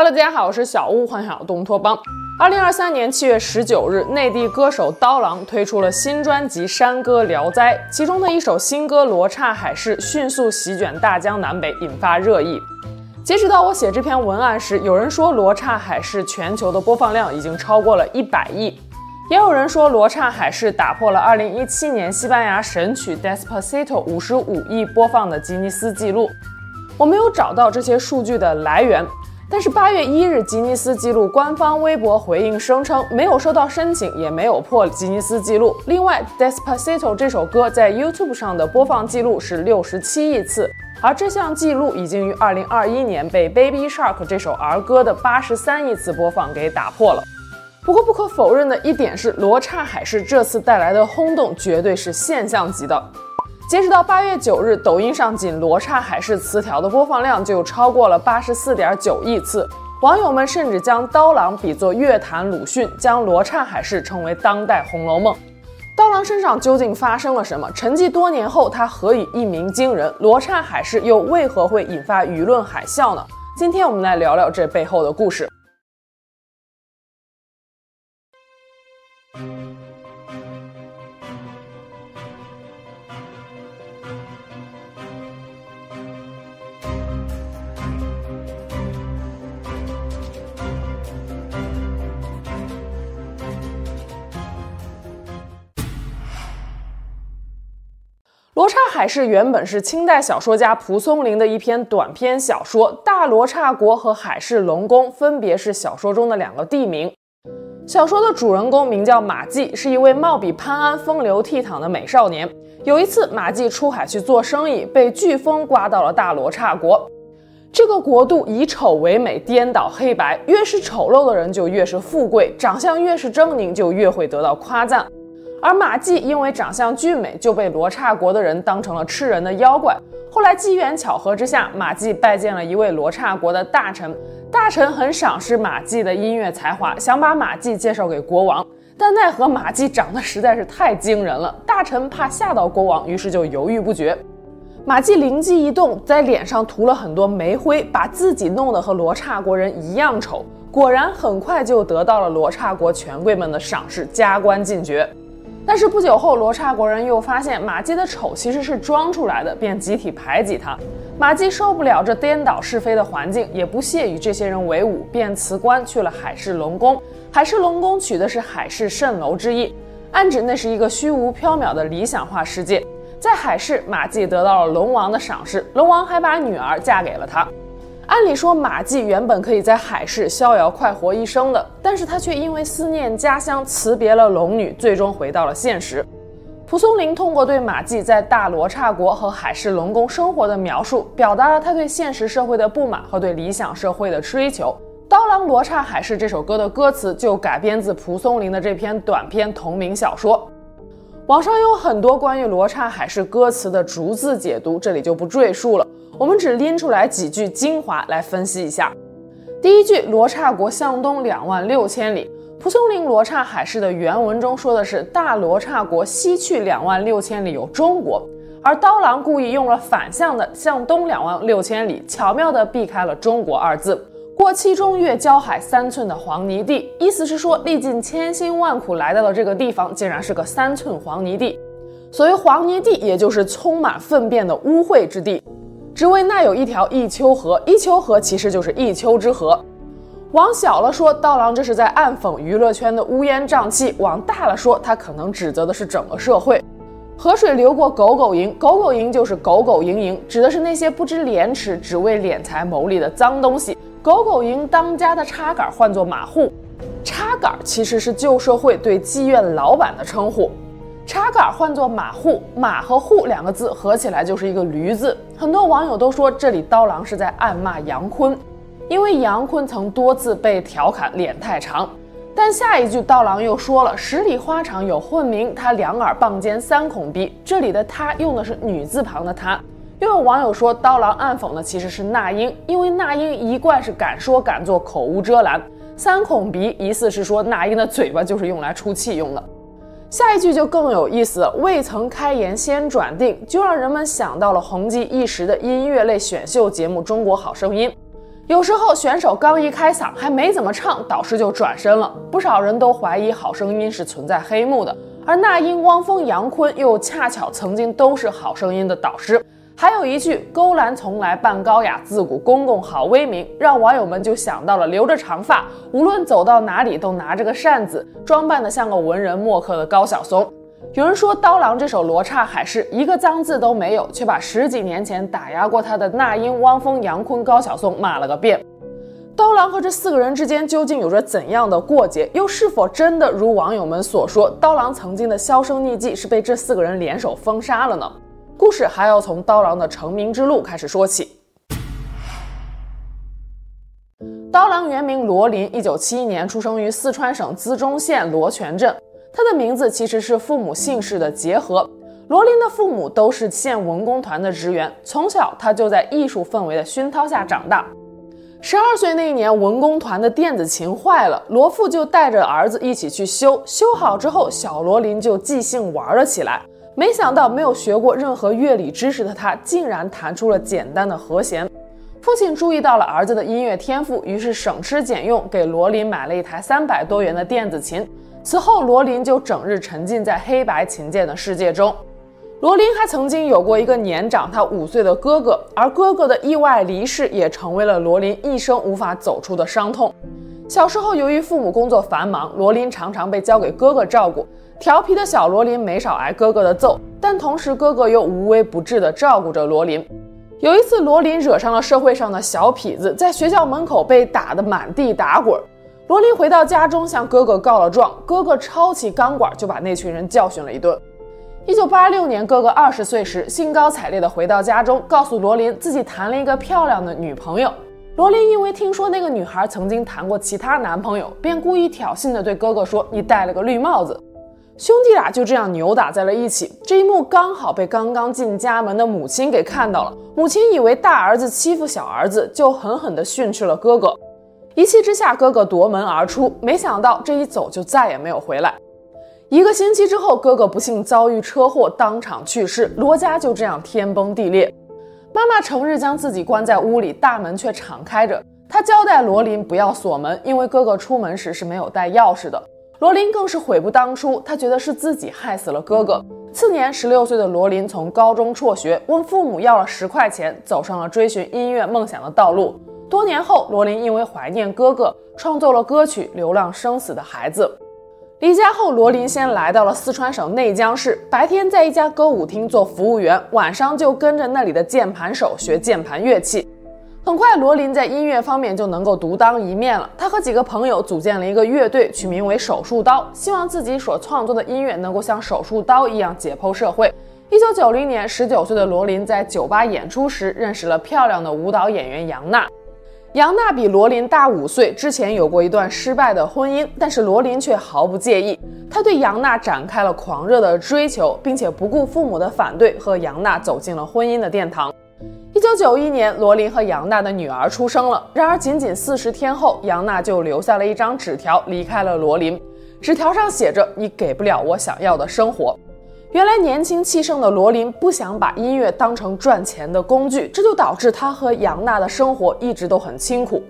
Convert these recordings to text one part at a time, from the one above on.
Hello，大家好，我是小屋，欢迎来到东托邦。二零二三年七月十九日，内地歌手刀郎推出了新专辑《山歌聊斋》，其中的一首新歌《罗刹海市》迅速席卷大江南北，引发热议。截止到我写这篇文案时，有人说《罗刹海市》全球的播放量已经超过了一百亿，也有人说《罗刹海市》打破了二零一七年西班牙神曲《Despacito》五十五亿播放的吉尼斯纪录。我没有找到这些数据的来源，但是八月一日，吉尼斯纪录官方微博回应声称，没有收到申请，也没有破吉尼斯纪录。另外，《Despacito》这首歌在 YouTube 上的播放记录是六十七亿次，而这项记录已经于二零二一年被《Baby Shark》这首儿歌的八十三亿次播放给打破了。不过，不可否认的一点是，《罗刹海市》这次带来的轰动绝对是现象级的。截止到八月九日，抖音上仅《罗刹海市》词条的播放量就超过了八十四点九亿次。网友们甚至将刀郎比作乐坛鲁迅，将《罗刹海市》称为当代《红楼梦》。刀郎身上究竟发生了什么？沉寂多年后，他何以一鸣惊人？《罗刹海市》又为何会引发舆论海啸呢？今天我们来聊聊这背后的故事。《海市》原本是清代小说家蒲松龄的一篇短篇小说，大罗刹国和海市龙宫分别是小说中的两个地名。小说的主人公名叫马季，是一位貌比潘安、风流倜傥的美少年。有一次，马季出海去做生意，被飓风刮到了大罗刹国。这个国度以丑为美，颠倒黑白，越是丑陋的人就越是富贵，长相越是狰狞就越会得到夸赞。而马季因为长相俊美，就被罗刹国的人当成了吃人的妖怪。后来机缘巧合之下，马季拜见了一位罗刹国的大臣，大臣很赏识马季的音乐才华，想把马季介绍给国王。但奈何马季长得实在是太惊人了，大臣怕吓到国王，于是就犹豫不决。马季灵机一动，在脸上涂了很多煤灰，把自己弄得和罗刹国人一样丑。果然，很快就得到了罗刹国权贵们的赏识，加官进爵。但是不久后，罗刹国人又发现马季的丑其实是装出来的，便集体排挤他。马季受不了这颠倒是非的环境，也不屑与这些人为伍，便辞官去了海市龙宫。海市龙宫取的是海市蜃楼之意，暗指那是一个虚无缥缈的理想化世界。在海市，马季得到了龙王的赏识，龙王还把女儿嫁给了他。按理说，马季原本可以在海市逍遥快活一生的，但是他却因为思念家乡，辞别了龙女，最终回到了现实。蒲松龄通过对马季在大罗刹国和海市龙宫生活的描述，表达了他对现实社会的不满和对理想社会的追求。《刀郎罗刹海市》这首歌的歌词就改编自蒲松龄的这篇短篇同名小说。网上有很多关于罗刹海市歌词的逐字解读，这里就不赘述了。我们只拎出来几句精华来分析一下。第一句“罗刹国向东两万六千里”，蒲松龄《罗刹海市》的原文中说的是“大罗刹国西去两万六千里有中国”，而刀郎故意用了反向的“向东两万六千里”，巧妙地避开了“中国”二字。过七中越交海三寸的黄泥地，意思是说历尽千辛万苦来到了这个地方，竟然是个三寸黄泥地。所谓黄泥地，也就是充满粪便的污秽之地。只为那有一条一丘河，一丘河其实就是一丘之貉。往小了说，刀郎这是在暗讽娱乐圈的乌烟瘴气；往大了说，他可能指责的是整个社会。河水流过狗狗营，狗狗营就是狗狗营营，指的是那些不知廉耻、只为敛财牟利的脏东西。狗狗营当家的插杆唤作马户，插杆其实是旧社会对妓院老板的称呼。插杆换作马户，马和户两个字合起来就是一个驴字。很多网友都说这里刀郎是在暗骂杨坤，因为杨坤曾多次被调侃脸太长。但下一句刀郎又说了：“十里花场有混名，他两耳傍肩三孔鼻。”这里的他用的是女字旁的他。又有网友说，刀郎暗讽的其实是那英，因为那英一贯是敢说敢做，口无遮拦。三孔鼻疑似是说那英的嘴巴就是用来出气用的。下一句就更有意思，未曾开言先转定，就让人们想到了红极一时的音乐类选秀节目《中国好声音》。有时候选手刚一开嗓，还没怎么唱，导师就转身了。不少人都怀疑《好声音》是存在黑幕的，而那英、汪峰、杨坤又恰巧曾经都是《好声音》的导师。还有一句“勾栏从来扮高雅，自古公公好威名”，让网友们就想到了留着长发，无论走到哪里都拿着个扇子，装扮的像个文人墨客的高晓松。有人说《刀郎》这首《罗刹海市》一个脏字都没有，却把十几年前打压过他的那英、汪峰、杨坤、高晓松骂了个遍。刀郎和这四个人之间究竟有着怎样的过节？又是否真的如网友们所说，刀郎曾经的销声匿迹是被这四个人联手封杀了呢？故事还要从刀郎的成名之路开始说起。刀郎原名罗林，一九七一年出生于四川省资中县罗泉镇。他的名字其实是父母姓氏的结合。罗林的父母都是县文工团的职员，从小他就在艺术氛围的熏陶下长大。十二岁那一年，文工团的电子琴坏了，罗父就带着儿子一起去修。修好之后，小罗林就即兴玩了起来。没想到没有学过任何乐理知识的他，竟然弹出了简单的和弦。父亲注意到了儿子的音乐天赋，于是省吃俭用给罗林买了一台三百多元的电子琴。此后，罗林就整日沉浸在黑白琴键的世界中。罗林还曾经有过一个年长他五岁的哥哥，而哥哥的意外离世也成为了罗林一生无法走出的伤痛。小时候，由于父母工作繁忙，罗林常常被交给哥哥照顾。调皮的小罗林没少挨哥哥的揍，但同时哥哥又无微不至地照顾着罗林。有一次，罗林惹上了社会上的小痞子，在学校门口被打得满地打滚。罗林回到家中向哥哥告了状，哥哥抄起钢管就把那群人教训了一顿。一九八六年，哥哥二十岁时，兴高采烈地回到家中，告诉罗林自己谈了一个漂亮的女朋友。罗林因为听说那个女孩曾经谈过其他男朋友，便故意挑衅地对哥哥说：“你戴了个绿帽子。”兄弟俩就这样扭打在了一起，这一幕刚好被刚刚进家门的母亲给看到了。母亲以为大儿子欺负小儿子，就狠狠地训斥了哥哥。一气之下，哥哥夺门而出，没想到这一走就再也没有回来。一个星期之后，哥哥不幸遭遇车祸，当场去世，罗家就这样天崩地裂。妈妈成日将自己关在屋里，大门却敞开着。她交代罗林不要锁门，因为哥哥出门时是没有带钥匙的。罗林更是悔不当初，他觉得是自己害死了哥哥。次年，十六岁的罗林从高中辍学，问父母要了十块钱，走上了追寻音乐梦想的道路。多年后，罗林因为怀念哥哥，创作了歌曲《流浪生死的孩子》。离家后，罗林先来到了四川省内江市，白天在一家歌舞厅做服务员，晚上就跟着那里的键盘手学键盘乐器。很快，罗林在音乐方面就能够独当一面了。他和几个朋友组建了一个乐队，取名为“手术刀”，希望自己所创作的音乐能够像手术刀一样解剖社会。一九九零年，十九岁的罗林在酒吧演出时认识了漂亮的舞蹈演员杨娜。杨娜比罗林大五岁，之前有过一段失败的婚姻，但是罗林却毫不介意。他对杨娜展开了狂热的追求，并且不顾父母的反对，和杨娜走进了婚姻的殿堂。一九九一年，罗林和杨娜的女儿出生了。然而，仅仅四十天后，杨娜就留下了一张纸条，离开了罗林。纸条上写着：“你给不了我想要的生活。”原来，年轻气盛的罗林不想把音乐当成赚钱的工具，这就导致他和杨娜的生活一直都很清苦。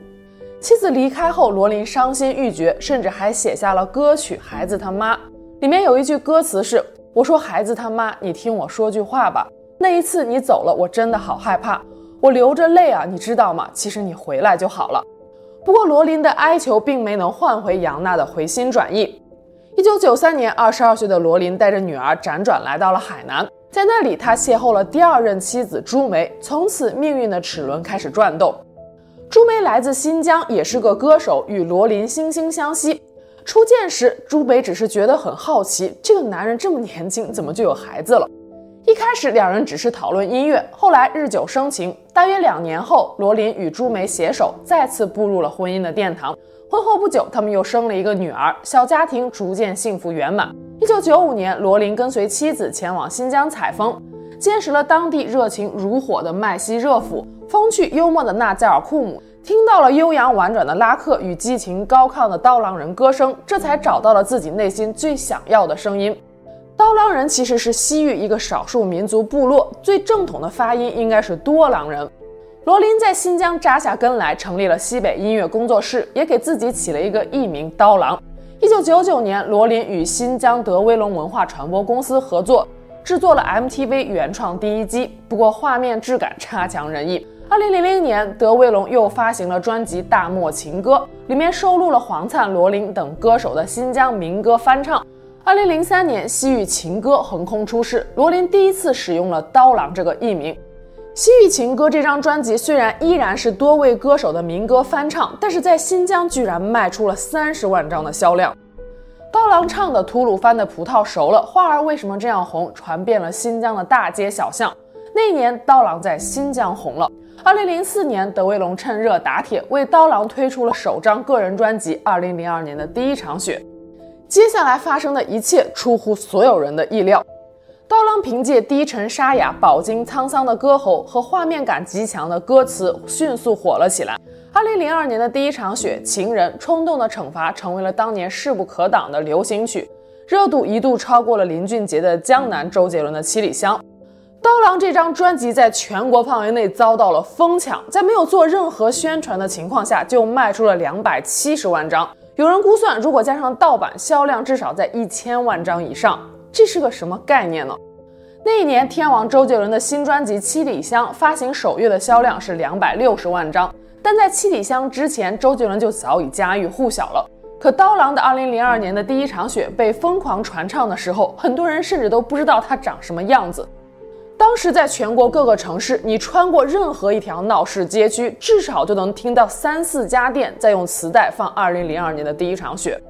妻子离开后，罗林伤心欲绝，甚至还写下了歌曲《孩子他妈》，里面有一句歌词是：“我说孩子他妈，你听我说句话吧。”那一次你走了，我真的好害怕，我流着泪啊，你知道吗？其实你回来就好了。不过罗林的哀求并没能换回杨娜的回心转意。一九九三年，二十二岁的罗林带着女儿辗转来到了海南，在那里他邂逅了第二任妻子朱梅，从此命运的齿轮开始转动。朱梅来自新疆，也是个歌手，与罗林惺惺相惜。初见时，朱梅只是觉得很好奇，这个男人这么年轻，怎么就有孩子了？一开始两人只是讨论音乐，后来日久生情。大约两年后，罗林与朱梅携手再次步入了婚姻的殿堂。婚后不久，他们又生了一个女儿，小家庭逐渐幸福圆满。一九九五年，罗林跟随妻子前往新疆采风，见识了当地热情如火的麦西热甫、风趣幽默的纳赞尔库姆，听到了悠扬婉转的拉克与激情高亢的刀郎人歌声，这才找到了自己内心最想要的声音。刀郎人其实是西域一个少数民族部落，最正统的发音应该是多郎人。罗琳在新疆扎下根来，成立了西北音乐工作室，也给自己起了一个艺名刀郎。一九九九年，罗琳与新疆德威龙文化传播公司合作，制作了 MTV 原创第一机，不过画面质感差强人意。二零零零年，德威龙又发行了专辑《大漠情歌》，里面收录了黄灿、罗琳等歌手的新疆民歌翻唱。二零零三年，《西域情歌》横空出世，罗琳第一次使用了“刀郎”这个艺名。《西域情歌》这张专辑虽然依然是多位歌手的民歌翻唱，但是在新疆居然卖出了三十万张的销量。刀郎唱的《吐鲁番的葡萄熟了》，花儿为什么这样红，传遍了新疆的大街小巷。那年，刀郎在新疆红了。二零零四年，德威龙趁热打铁，为刀郎推出了首张个人专辑《二零零二年的第一场雪》。接下来发生的一切出乎所有人的意料。刀郎凭借低沉沙哑、饱经沧桑的歌喉和画面感极强的歌词，迅速火了起来。二零零二年的第一场雪、情人、冲动的惩罚成为了当年势不可挡的流行曲，热度一度超过了林俊杰的《江南》、周杰伦的《七里香》。刀郎这张专辑在全国范围内遭到了疯抢，在没有做任何宣传的情况下就卖出了两百七十万张。有人估算，如果加上盗版，销量至少在一千万张以上。这是个什么概念呢？那一年，天王周杰伦的新专辑《七里香》发行首月的销量是两百六十万张，但在《七里香》之前，周杰伦就早已家喻户晓了。可刀郎的二零零二年的第一场雪被疯狂传唱的时候，很多人甚至都不知道他长什么样子。当时在全国各个城市，你穿过任何一条闹市街区，至少就能听到三四家店在用磁带放二零零二年的第一场雪。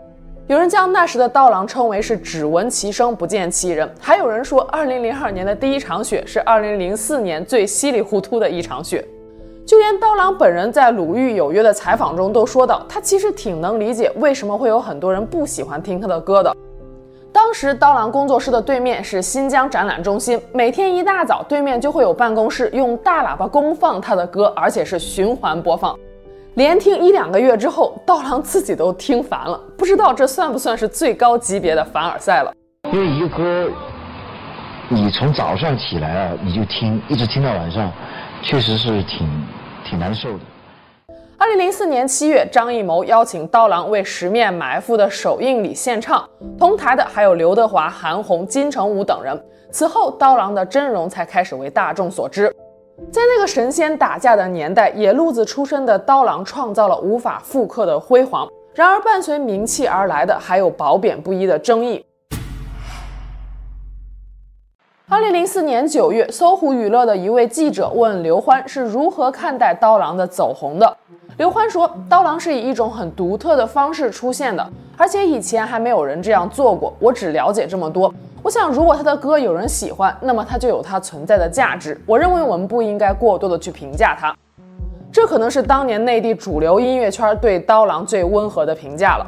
有人将那时的刀郎称为是只闻其声不见其人，还有人说，二零零二年的第一场雪是二零零四年最稀里糊涂的一场雪。就连刀郎本人在《鲁豫有约》的采访中都说到，他其实挺能理解为什么会有很多人不喜欢听他的歌的。当时刀郎工作室的对面是新疆展览中心，每天一大早，对面就会有办公室用大喇叭公放他的歌，而且是循环播放。连听一两个月之后，刀郎自己都听烦了，不知道这算不算是最高级别的凡尔赛了？因为一个歌，你从早上起来啊，你就听，一直听到晚上，确实是挺挺难受的。二零零四年七月，张艺谋邀请刀郎为《十面埋伏》的首映礼献唱，同台的还有刘德华、韩红、金城武等人。此后，刀郎的真容才开始为大众所知。在那个神仙打架的年代，野路子出身的刀郎创造了无法复刻的辉煌。然而，伴随名气而来的还有褒贬不一的争议。二零零四年九月，搜狐娱乐的一位记者问刘欢是如何看待刀郎的走红的。刘欢说，刀郎是以一种很独特的方式出现的，而且以前还没有人这样做过。我只了解这么多。我想，如果他的歌有人喜欢，那么他就有他存在的价值。我认为我们不应该过多的去评价他。这可能是当年内地主流音乐圈对刀郎最温和的评价了。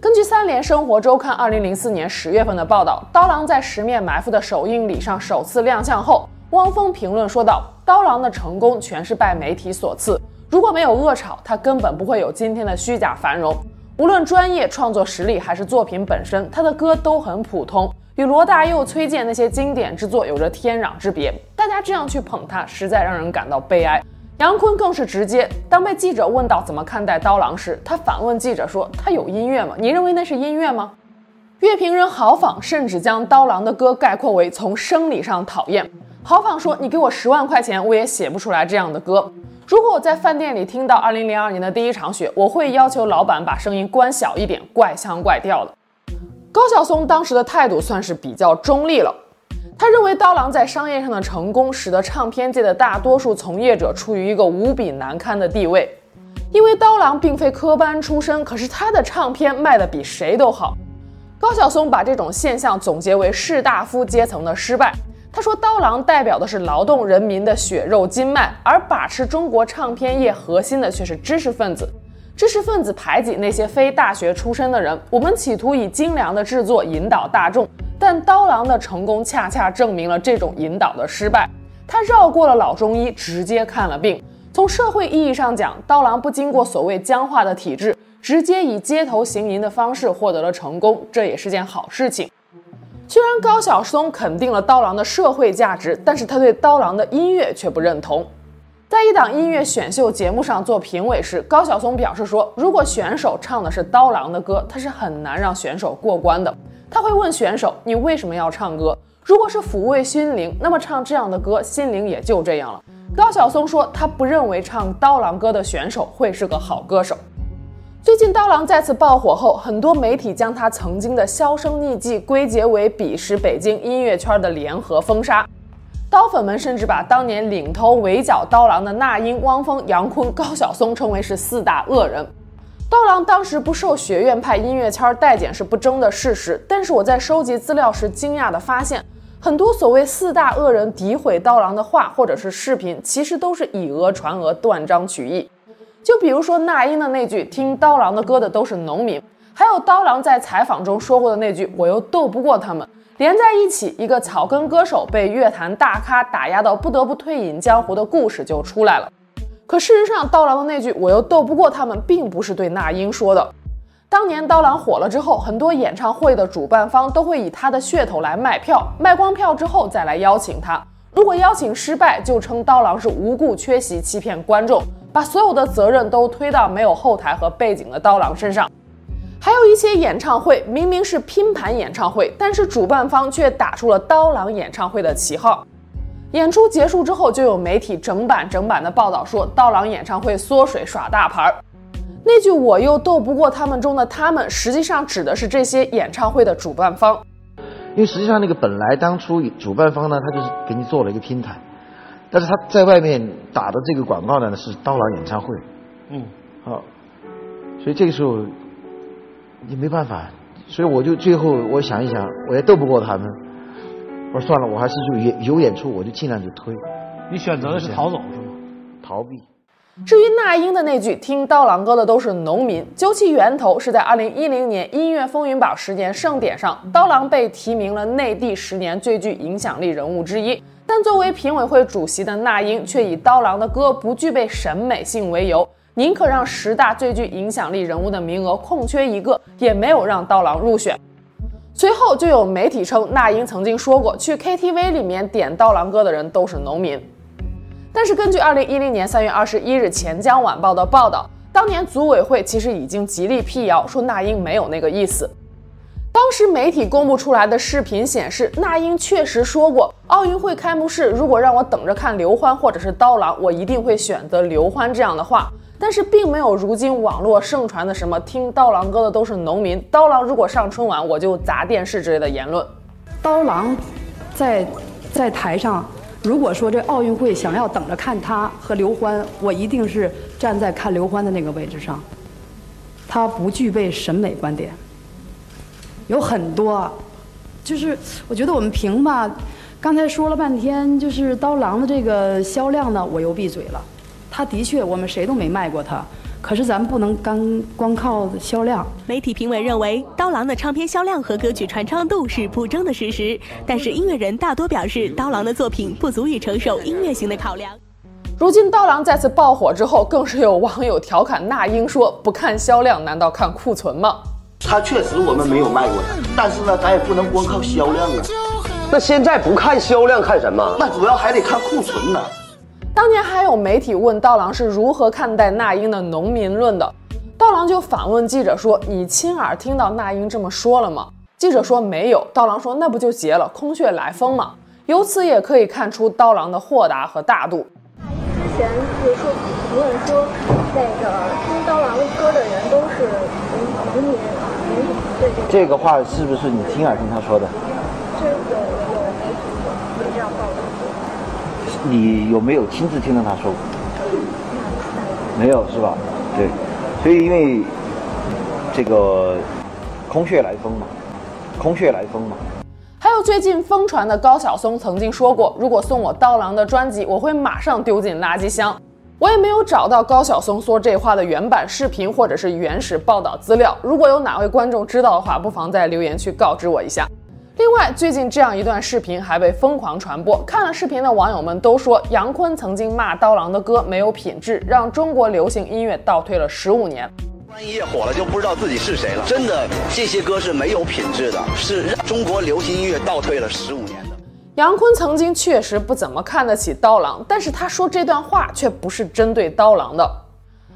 根据三联生活周刊二零零四年十月份的报道，刀郎在《十面埋伏》的首映礼上首次亮相后，汪峰评论说道：“刀郎的成功全是拜媒体所赐，如果没有恶炒，他根本不会有今天的虚假繁荣。无论专业创作实力还是作品本身，他的歌都很普通。”与罗大佑、崔健那些经典之作有着天壤之别，大家这样去捧他，实在让人感到悲哀。杨坤更是直接，当被记者问到怎么看待刀郎时，他反问记者说：“他有音乐吗？你认为那是音乐吗？”乐评人郝仿甚至将刀郎的歌概括为从生理上讨厌。郝仿说：“你给我十万块钱，我也写不出来这样的歌。如果我在饭店里听到二零零二年的第一场雪，我会要求老板把声音关小一点，怪腔怪调的。”高晓松当时的态度算是比较中立了，他认为刀郎在商业上的成功，使得唱片界的大多数从业者处于一个无比难堪的地位。因为刀郎并非科班出身，可是他的唱片卖得比谁都好。高晓松把这种现象总结为士大夫阶层的失败。他说，刀郎代表的是劳动人民的血肉筋脉，而把持中国唱片业核心的却是知识分子。知识分子排挤那些非大学出身的人，我们企图以精良的制作引导大众，但刀郎的成功恰恰证明了这种引导的失败。他绕过了老中医，直接看了病。从社会意义上讲，刀郎不经过所谓僵化的体制，直接以街头行吟的方式获得了成功，这也是件好事情。虽然高晓松肯定了刀郎的社会价值，但是他对刀郎的音乐却不认同。在一档音乐选秀节目上做评委时，高晓松表示说，如果选手唱的是刀郎的歌，他是很难让选手过关的。他会问选手：“你为什么要唱歌？”如果是抚慰心灵，那么唱这样的歌，心灵也就这样了。高晓松说，他不认为唱刀郎歌的选手会是个好歌手。最近刀郎再次爆火后，很多媒体将他曾经的销声匿迹归结为彼时北京音乐圈的联合封杀。刀粉们甚至把当年领头围剿刀郎的那英、汪峰、杨坤、高晓松称为是四大恶人。刀郎当时不受学院派音乐圈待见是不争的事实，但是我在收集资料时惊讶地发现，很多所谓四大恶人诋毁刀郎的话或者是视频，其实都是以讹传讹、断章取义。就比如说那英的那句“听刀郎的歌的都是农民”，还有刀郎在采访中说过的那句“我又斗不过他们”。连在一起，一个草根歌手被乐坛大咖打压到不得不退隐江湖的故事就出来了。可事实上，刀郎的那句“我又斗不过他们”并不是对那英说的。当年刀郎火了之后，很多演唱会的主办方都会以他的噱头来卖票，卖光票之后再来邀请他。如果邀请失败，就称刀郎是无故缺席，欺骗观众，把所有的责任都推到没有后台和背景的刀郎身上。还有一些演唱会明明是拼盘演唱会，但是主办方却打出了刀郎演唱会的旗号。演出结束之后，就有媒体整版整版的报道说刀郎演唱会缩水耍大牌儿。那句“我又斗不过他们”中的“他们”，实际上指的是这些演唱会的主办方。因为实际上那个本来当初主办方呢，他就是给你做了一个拼盘，但是他在外面打的这个广告呢，是刀郎演唱会。嗯，好，所以这个时候。你没办法，所以我就最后我想一想，我也斗不过他们。我说算了，我还是就演有演出，我就尽量就推。你选择的是逃走是吗？逃避。至于那英的那句“听刀郎歌的都是农民”，究其源头是在二零一零年音乐风云榜十年盛典上，刀郎被提名了内地十年最具影响力人物之一。但作为评委会主席的那英却以刀郎的歌不具备审美性为由。宁可让十大最具影响力人物的名额空缺一个，也没有让刀郎入选。随后就有媒体称，那英曾经说过，去 KTV 里面点刀郎歌的人都是农民。但是根据二零一零年三月二十一日钱江晚报的报道，当年组委会其实已经极力辟谣，说那英没有那个意思。当时媒体公布出来的视频显示，那英确实说过，奥运会开幕式如果让我等着看刘欢或者是刀郎，我一定会选择刘欢这样的话。但是并没有如今网络盛传的什么听刀郎歌的都是农民，刀郎如果上春晚我就砸电视之类的言论。刀郎在在台上，如果说这奥运会想要等着看他和刘欢，我一定是站在看刘欢的那个位置上。他不具备审美观点，有很多，就是我觉得我们评吧，刚才说了半天，就是刀郎的这个销量呢，我又闭嘴了。他的确，我们谁都没卖过他，可是咱们不能干光靠销量。媒体评委认为，刀郎的唱片销量和歌曲传唱度是不争的事实，但是音乐人大多表示，刀郎的作品不足以承受音乐性的考量。如今刀郎再次爆火之后，更是有网友调侃那英说：“不看销量，难道看库存吗？”他确实我们没有卖过他，但是呢，咱也不能光靠销量啊。那现在不看销量看什么？那主要还得看库存呢。当年还有媒体问刀郎是如何看待那英的农民论的，刀郎就反问记者说：“你亲耳听到那英这么说了吗？”记者说没有，刀郎说：“那不就结了，空穴来风吗？”由此也可以看出刀郎的豁达和大度。那英之前就是说评论说，那个听刀郎歌的人都是农民，农民对这个。这个话是不是你亲耳听他说的？这有有媒体会这样报道。你有没有亲自听到他说过？没有是吧？对，所以因为这个空穴来风嘛，空穴来风嘛。还有最近疯传的高晓松曾经说过，如果送我刀郎的专辑，我会马上丢进垃圾箱。我也没有找到高晓松说这话的原版视频或者是原始报道资料。如果有哪位观众知道的话，不妨在留言区告知我一下。另外，最近这样一段视频还被疯狂传播。看了视频的网友们都说，杨坤曾经骂刀郎的歌没有品质，让中国流行音乐倒退了十五年。万一火了就不知道自己是谁了。真的，这些歌是没有品质的，是让中国流行音乐倒退了十五年的。杨坤曾经确实不怎么看得起刀郎，但是他说这段话却不是针对刀郎的。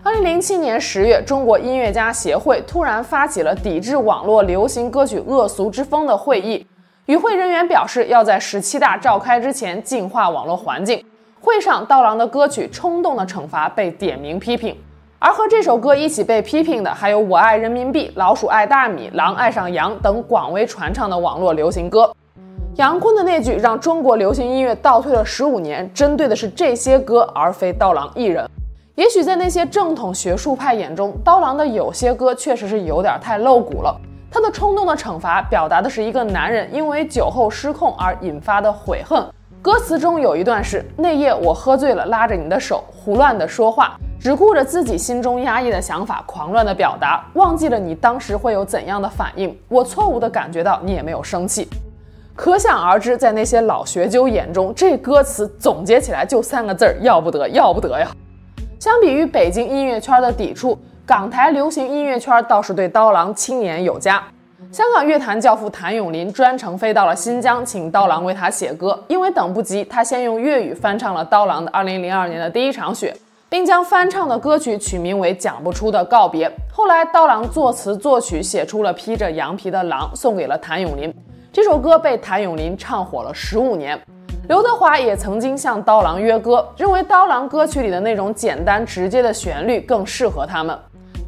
二零零七年十月，中国音乐家协会突然发起了抵制网络流行歌曲恶俗之风的会议，与会人员表示要在十七大召开之前净化网络环境。会上，刀郎的歌曲《冲动的惩罚》被点名批评，而和这首歌一起被批评的还有《我爱人民币》《老鼠爱大米》《狼爱上羊》等广为传唱的网络流行歌。杨坤的那句“让中国流行音乐倒退了十五年”，针对的是这些歌，而非刀郎一人。也许在那些正统学术派眼中，刀郎的有些歌确实是有点太露骨了。他的冲动的惩罚表达的是一个男人因为酒后失控而引发的悔恨。歌词中有一段是：那夜我喝醉了，拉着你的手，胡乱的说话，只顾着自己心中压抑的想法，狂乱的表达，忘记了你当时会有怎样的反应。我错误的感觉到你也没有生气。可想而知，在那些老学究眼中，这歌词总结起来就三个字儿：要不得，要不得呀。相比于北京音乐圈的抵触，港台流行音乐圈倒是对刀郎青眼有加。香港乐坛教父谭咏麟专程飞到了新疆，请刀郎为他写歌。因为等不及，他先用粤语翻唱了刀郎的2002年的第一场雪，并将翻唱的歌曲取名为《讲不出的告别》。后来，刀郎作词作曲，写出了披着羊皮的狼，送给了谭咏麟。这首歌被谭咏麟唱火了十五年。刘德华也曾经向刀郎约歌，认为刀郎歌曲里的那种简单直接的旋律更适合他们。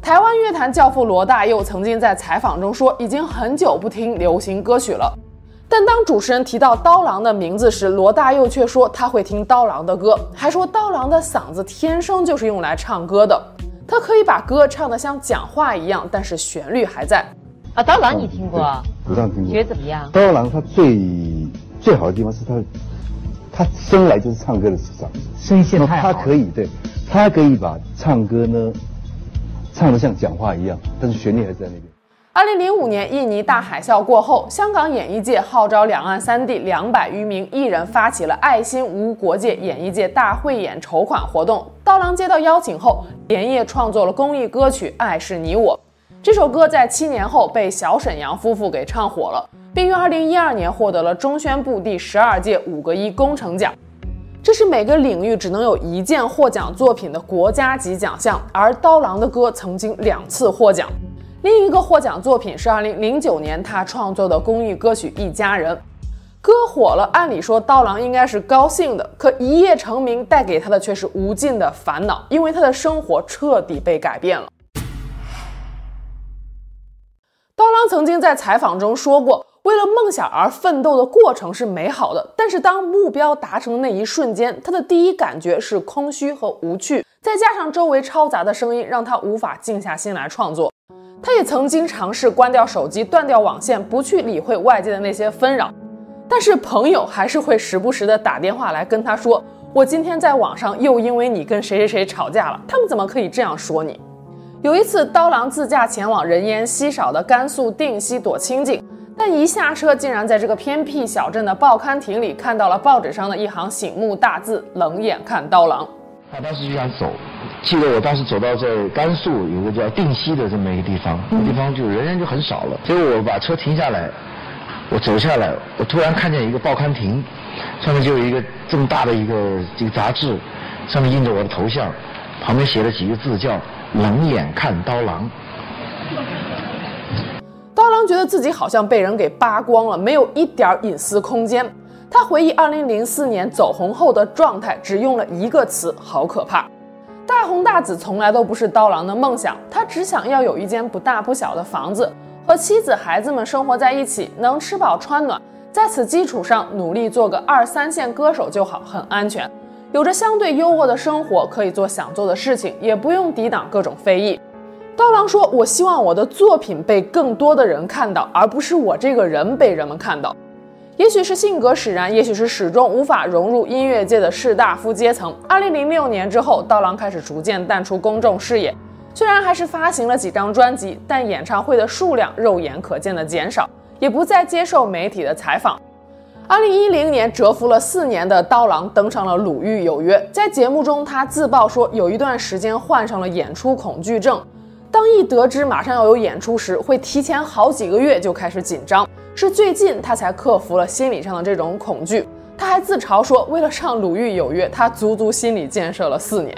台湾乐坛教父罗大佑曾经在采访中说，已经很久不听流行歌曲了。但当主持人提到刀郎的名字时，罗大佑却说他会听刀郎的歌，还说刀郎的嗓子天生就是用来唱歌的，他可以把歌唱得像讲话一样，但是旋律还在。啊，刀郎你听过？不让听过。觉得怎么样？刀郎他最最好的地方是他。他生来就是唱歌的嗓子，声线太好。他可以，对，他可以把唱歌呢唱得像讲话一样，但是旋律还在那边。二零零五年印尼大海啸过后，香港演艺界号召两岸三地两百余名艺人发起了爱心无国界演艺界大汇演筹款活动。刀郎接到邀请后，连夜创作了公益歌曲《爱是你我》。这首歌在七年后被小沈阳夫妇给唱火了。并于二零一二年获得了中宣部第十二届五个一工程奖，这是每个领域只能有一件获奖作品的国家级奖项。而刀郎的歌曾经两次获奖，另一个获奖作品是二零零九年他创作的公益歌曲《一家人》。歌火了，按理说刀郎应该是高兴的，可一夜成名带给他的却是无尽的烦恼，因为他的生活彻底被改变了。郎曾经在采访中说过。为了梦想而奋斗的过程是美好的，但是当目标达成的那一瞬间，他的第一感觉是空虚和无趣，再加上周围嘈杂的声音，让他无法静下心来创作。他也曾经尝试关掉手机，断掉网线，不去理会外界的那些纷扰，但是朋友还是会时不时的打电话来跟他说：“我今天在网上又因为你跟谁谁谁吵架了。”他们怎么可以这样说你？有一次，刀郎自驾前往人烟稀少的甘肃定西躲清静。但一下车，竟然在这个偏僻小镇的报刊亭里看到了报纸上的一行醒目大字：“冷眼看刀郎。”他当时就想走，记得我当时走到在甘肃有个叫定西的这么一个地方，那地方就人人就很少了。结果我把车停下来，我走下来，我突然看见一个报刊亭，上面就有一个这么大的一个这个杂志，上面印着我的头像，旁边写了几个字叫“冷眼看刀郎”。刀郎觉得自己好像被人给扒光了，没有一点隐私空间。他回忆2004年走红后的状态，只用了一个词：好可怕。大红大紫从来都不是刀郎的梦想，他只想要有一间不大不小的房子，和妻子孩子们生活在一起，能吃饱穿暖。在此基础上，努力做个二三线歌手就好，很安全，有着相对优渥的生活，可以做想做的事情，也不用抵挡各种非议。刀郎说：“我希望我的作品被更多的人看到，而不是我这个人被人们看到。也许是性格使然，也许是始终无法融入音乐界的士大夫阶层。二零零六年之后，刀郎开始逐渐淡出公众视野。虽然还是发行了几张专辑，但演唱会的数量肉眼可见的减少，也不再接受媒体的采访。二零一零年，蛰伏了四年的刀郎登上了《鲁豫有约》。在节目中，他自曝说有一段时间患上了演出恐惧症。”当一得知马上要有演出时，会提前好几个月就开始紧张。是最近他才克服了心理上的这种恐惧。他还自嘲说，为了上《鲁豫有约》，他足足心理建设了四年。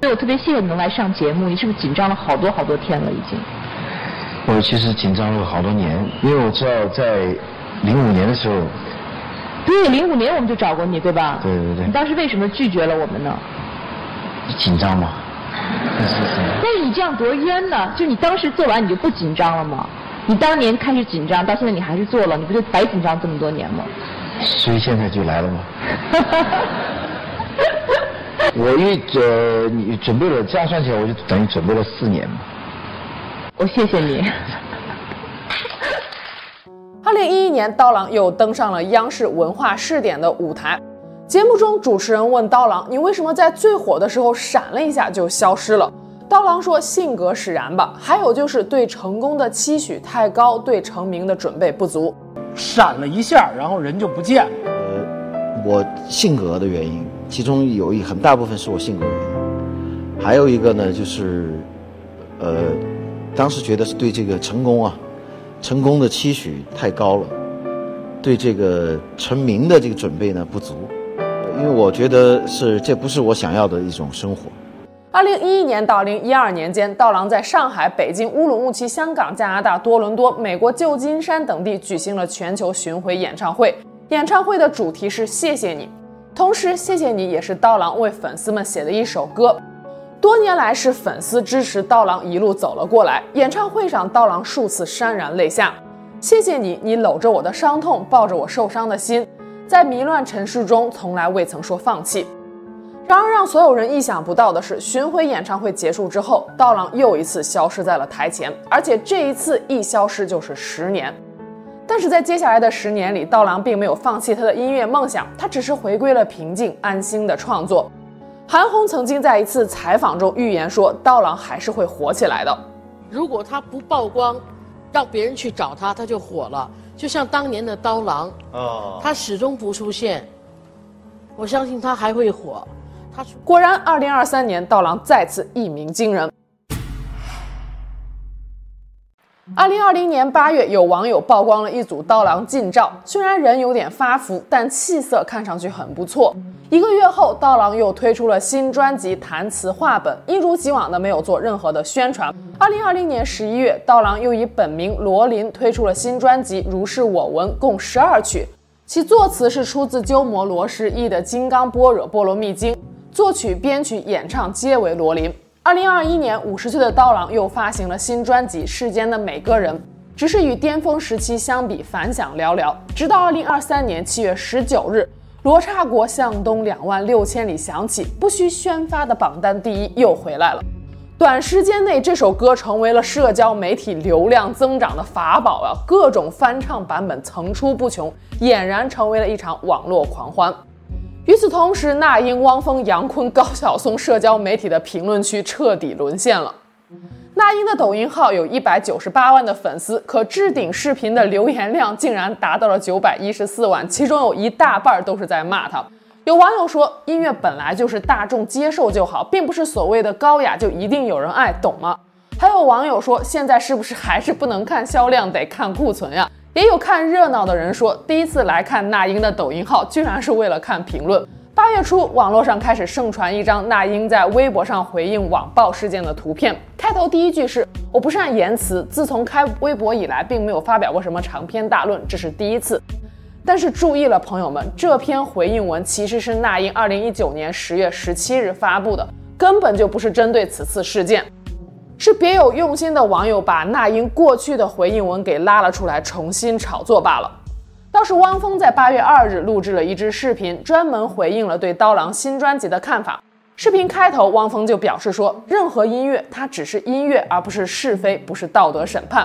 所以我特别谢谢你能来上节目，你是不是紧张了好多好多天了已经？我其实紧张了好多年，因为我知道在零五年的时候，对，零五年我们就找过你，对吧？对对对。你当时为什么拒绝了我们呢？紧张嘛。但是你这样多冤呢？就你当时做完你就不紧张了吗？你当年开始紧张，到现在你还是做了，你不就白紧张这么多年吗？所以现在就来了吗？我因为呃，你准备了，这样算起来我就等于准备了四年嘛。我谢谢你。二零一一年，刀郎又登上了央视文化试点的舞台。节目中，主持人问刀郎：“你为什么在最火的时候闪了一下就消失了？”刀郎说：“性格使然吧，还有就是对成功的期许太高，对成名的准备不足。”闪了一下，然后人就不见了。呃，我性格的原因，其中有一很大部分是我性格原因，还有一个呢，就是，呃，当时觉得是对这个成功啊，成功的期许太高了，对这个成名的这个准备呢不足，因为我觉得是这不是我想要的一种生活。二零一一年到二零一二年间，刀郎在上海、北京、乌鲁木齐、香港、加拿大、多伦多、美国旧金山等地举行了全球巡回演唱会。演唱会的主题是“谢谢你”，同时“谢谢你”也是刀郎为粉丝们写的一首歌。多年来是粉丝支持刀郎一路走了过来。演唱会上，刀郎数次潸然泪下。谢谢你，你搂着我的伤痛，抱着我受伤的心，在迷乱尘世中，从来未曾说放弃。然而，让所有人意想不到的是，巡回演唱会结束之后，刀郎又一次消失在了台前，而且这一次一消失就是十年。但是在接下来的十年里，刀郎并没有放弃他的音乐梦想，他只是回归了平静安心的创作。韩红曾经在一次采访中预言说，刀郎还是会火起来的。如果他不曝光，让别人去找他，他就火了。就像当年的刀郎，哦，他始终不出现，我相信他还会火。他果然，二零二三年，刀郎再次一鸣惊人。二零二零年八月，有网友曝光了一组刀郎近照，虽然人有点发福，但气色看上去很不错。一个月后，刀郎又推出了新专辑《弹词话本》，一如既往的没有做任何的宣传。二零二零年十一月，刀郎又以本名罗琳推出了新专辑《如是我闻》，共十二曲，其作词是出自鸠摩罗什译的《金刚般若波罗蜜经》。作曲、编曲、演唱皆为罗琳。二零二一年，五十岁的刀郎又发行了新专辑《世间的每个人》，只是与巅峰时期相比，反响寥寥。直到二零二三年七月十九日，罗刹国向东两万六千里响起，不需宣发的榜单第一又回来了。短时间内，这首歌成为了社交媒体流量增长的法宝啊！各种翻唱版本层出不穷，俨然成为了一场网络狂欢。与此同时，那英、汪峰、杨坤、高晓松社交媒体的评论区彻底沦陷了。那英的抖音号有一百九十八万的粉丝，可置顶视频的留言量竟然达到了九百一十四万，其中有一大半都是在骂他。有网友说，音乐本来就是大众接受就好，并不是所谓的高雅就一定有人爱，懂吗？还有网友说，现在是不是还是不能看销量，得看库存呀？也有看热闹的人说，第一次来看那英的抖音号，居然是为了看评论。八月初，网络上开始盛传一张那英在微博上回应网暴事件的图片，开头第一句是“我不善言辞，自从开微博以来，并没有发表过什么长篇大论，这是第一次”。但是注意了，朋友们，这篇回应文其实是那英二零一九年十月十七日发布的，根本就不是针对此次事件。是别有用心的网友把那英过去的回应文给拉了出来，重新炒作罢了。倒是汪峰在八月二日录制了一支视频，专门回应了对刀郎新专辑的看法。视频开头，汪峰就表示说：“任何音乐，它只是音乐，而不是是非，不是道德审判。”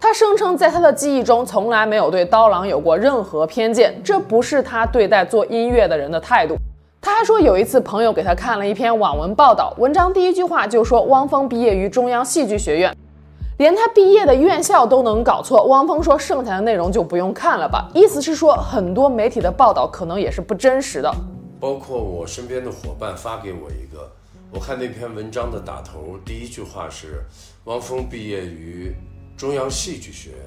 他声称，在他的记忆中，从来没有对刀郎有过任何偏见，这不是他对待做音乐的人的态度。他还说，有一次朋友给他看了一篇网文报道，文章第一句话就说汪峰毕业于中央戏剧学院，连他毕业的院校都能搞错。汪峰说，剩下的内容就不用看了吧，意思是说很多媒体的报道可能也是不真实的。包括我身边的伙伴发给我一个，我看那篇文章的打头，第一句话是汪峰毕业于中央戏剧学院，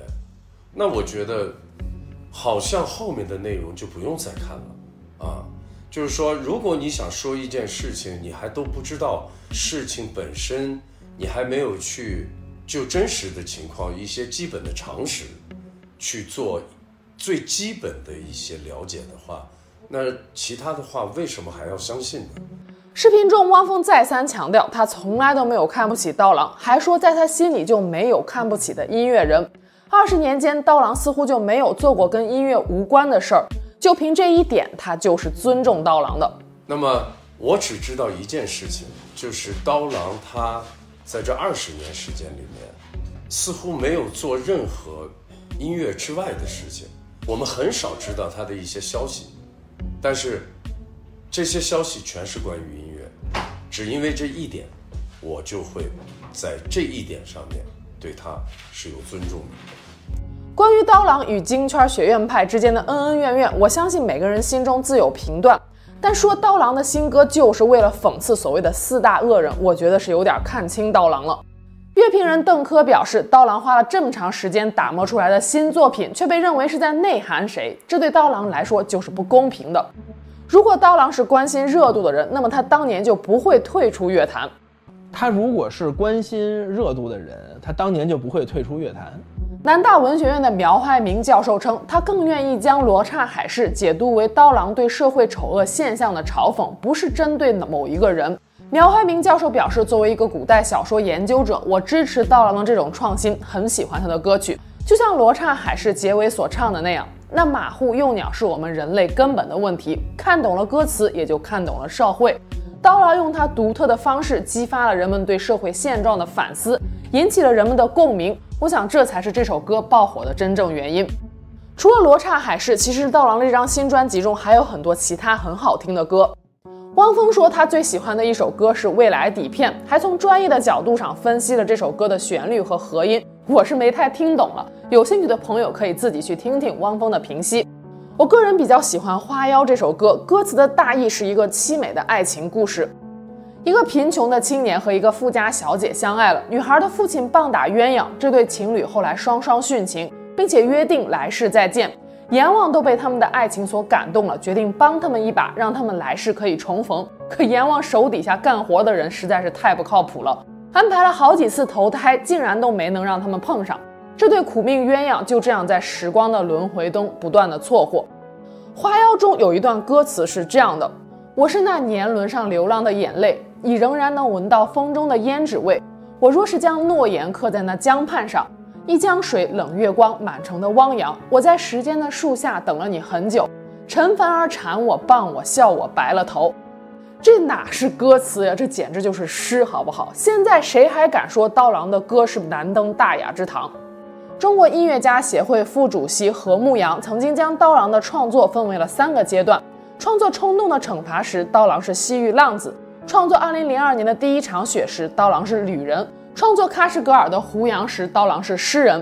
那我觉得好像后面的内容就不用再看了啊。就是说，如果你想说一件事情，你还都不知道事情本身，你还没有去就真实的情况一些基本的常识去做最基本的一些了解的话，那其他的话为什么还要相信呢？视频中，汪峰再三强调，他从来都没有看不起刀郎，还说在他心里就没有看不起的音乐人。二十年间，刀郎似乎就没有做过跟音乐无关的事儿，就凭这一点，他就是尊重刀郎的。那么，我只知道一件事情，就是刀郎他在这二十年时间里面，似乎没有做任何音乐之外的事情。我们很少知道他的一些消息，但是。这些消息全是关于音乐，只因为这一点，我就会在这一点上面对他是有尊重的。关于刀郎与京圈学院派之间的恩恩怨怨，我相信每个人心中自有评断。但说刀郎的新歌就是为了讽刺所谓的四大恶人，我觉得是有点看清刀郎了。乐评人邓科表示，刀郎花了这么长时间打磨出来的新作品，却被认为是在内涵谁，这对刀郎来说就是不公平的。如果刀郎是关心热度的人，那么他当年就不会退出乐坛。他如果是关心热度的人，他当年就不会退出乐坛。南大文学院的苗怀明教授称，他更愿意将《罗刹海市》解读为刀郎对社会丑恶现象的嘲讽，不是针对某一个人。苗怀明教授表示，作为一个古代小说研究者，我支持刀郎的这种创新，很喜欢他的歌曲，就像《罗刹海市》结尾所唱的那样。那马户幼鸟是我们人类根本的问题，看懂了歌词，也就看懂了社会。刀郎用他独特的方式激发了人们对社会现状的反思，引起了人们的共鸣。我想这才是这首歌爆火的真正原因。除了《罗刹海市》，其实刀郎这张新专辑中还有很多其他很好听的歌。汪峰说他最喜欢的一首歌是《未来底片》，还从专业的角度上分析了这首歌的旋律和和音。我是没太听懂了，有兴趣的朋友可以自己去听听汪峰的评析。我个人比较喜欢《花妖》这首歌，歌词的大意是一个凄美的爱情故事：一个贫穷的青年和一个富家小姐相爱了，女孩的父亲棒打鸳鸯，这对情侣后来双双殉情，并且约定来世再见。阎王都被他们的爱情所感动了，决定帮他们一把，让他们来世可以重逢。可阎王手底下干活的人实在是太不靠谱了，安排了好几次投胎，竟然都没能让他们碰上。这对苦命鸳鸯就这样在时光的轮回中不断的错过。花妖中有一段歌词是这样的：“我是那年轮上流浪的眼泪，你仍然能闻到风中的胭脂味。我若是将诺言刻在那江畔上。”一江水，冷月光，满城的汪洋。我在时间的树下等了你很久，陈凡儿缠我，傍我，笑我白了头。这哪是歌词呀？这简直就是诗，好不好？现在谁还敢说刀郎的歌是难登大雅之堂？中国音乐家协会副主席何牧阳曾经将刀郎的创作分为了三个阶段：创作《冲动的惩罚》时，刀郎是西域浪子；创作2002年的第一场雪时，刀郎是旅人。创作喀什噶尔的胡杨时，刀郎是诗人。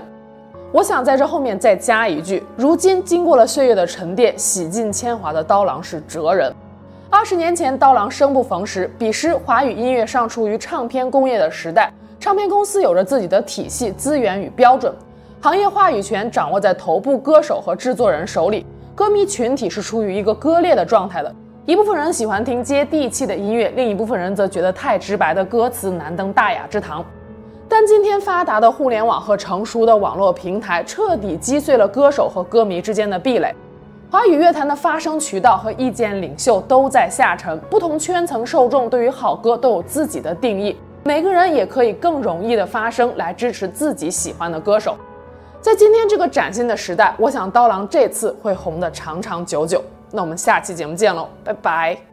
我想在这后面再加一句：如今经过了岁月的沉淀，洗尽铅华的刀郎是哲人。二十年前，刀郎生不逢时。彼时，华语音乐尚处于唱片工业的时代，唱片公司有着自己的体系、资源与标准，行业话语权掌握在头部歌手和制作人手里，歌迷群体是处于一个割裂的状态的。一部分人喜欢听接地气的音乐，另一部分人则觉得太直白的歌词难登大雅之堂。但今天发达的互联网和成熟的网络平台彻底击碎了歌手和歌迷之间的壁垒，华语乐坛的发声渠道和意见领袖都在下沉，不同圈层受众对于好歌都有自己的定义，每个人也可以更容易的发声来支持自己喜欢的歌手。在今天这个崭新的时代，我想刀郎这次会红得长长久久。那我们下期节目见喽，拜拜。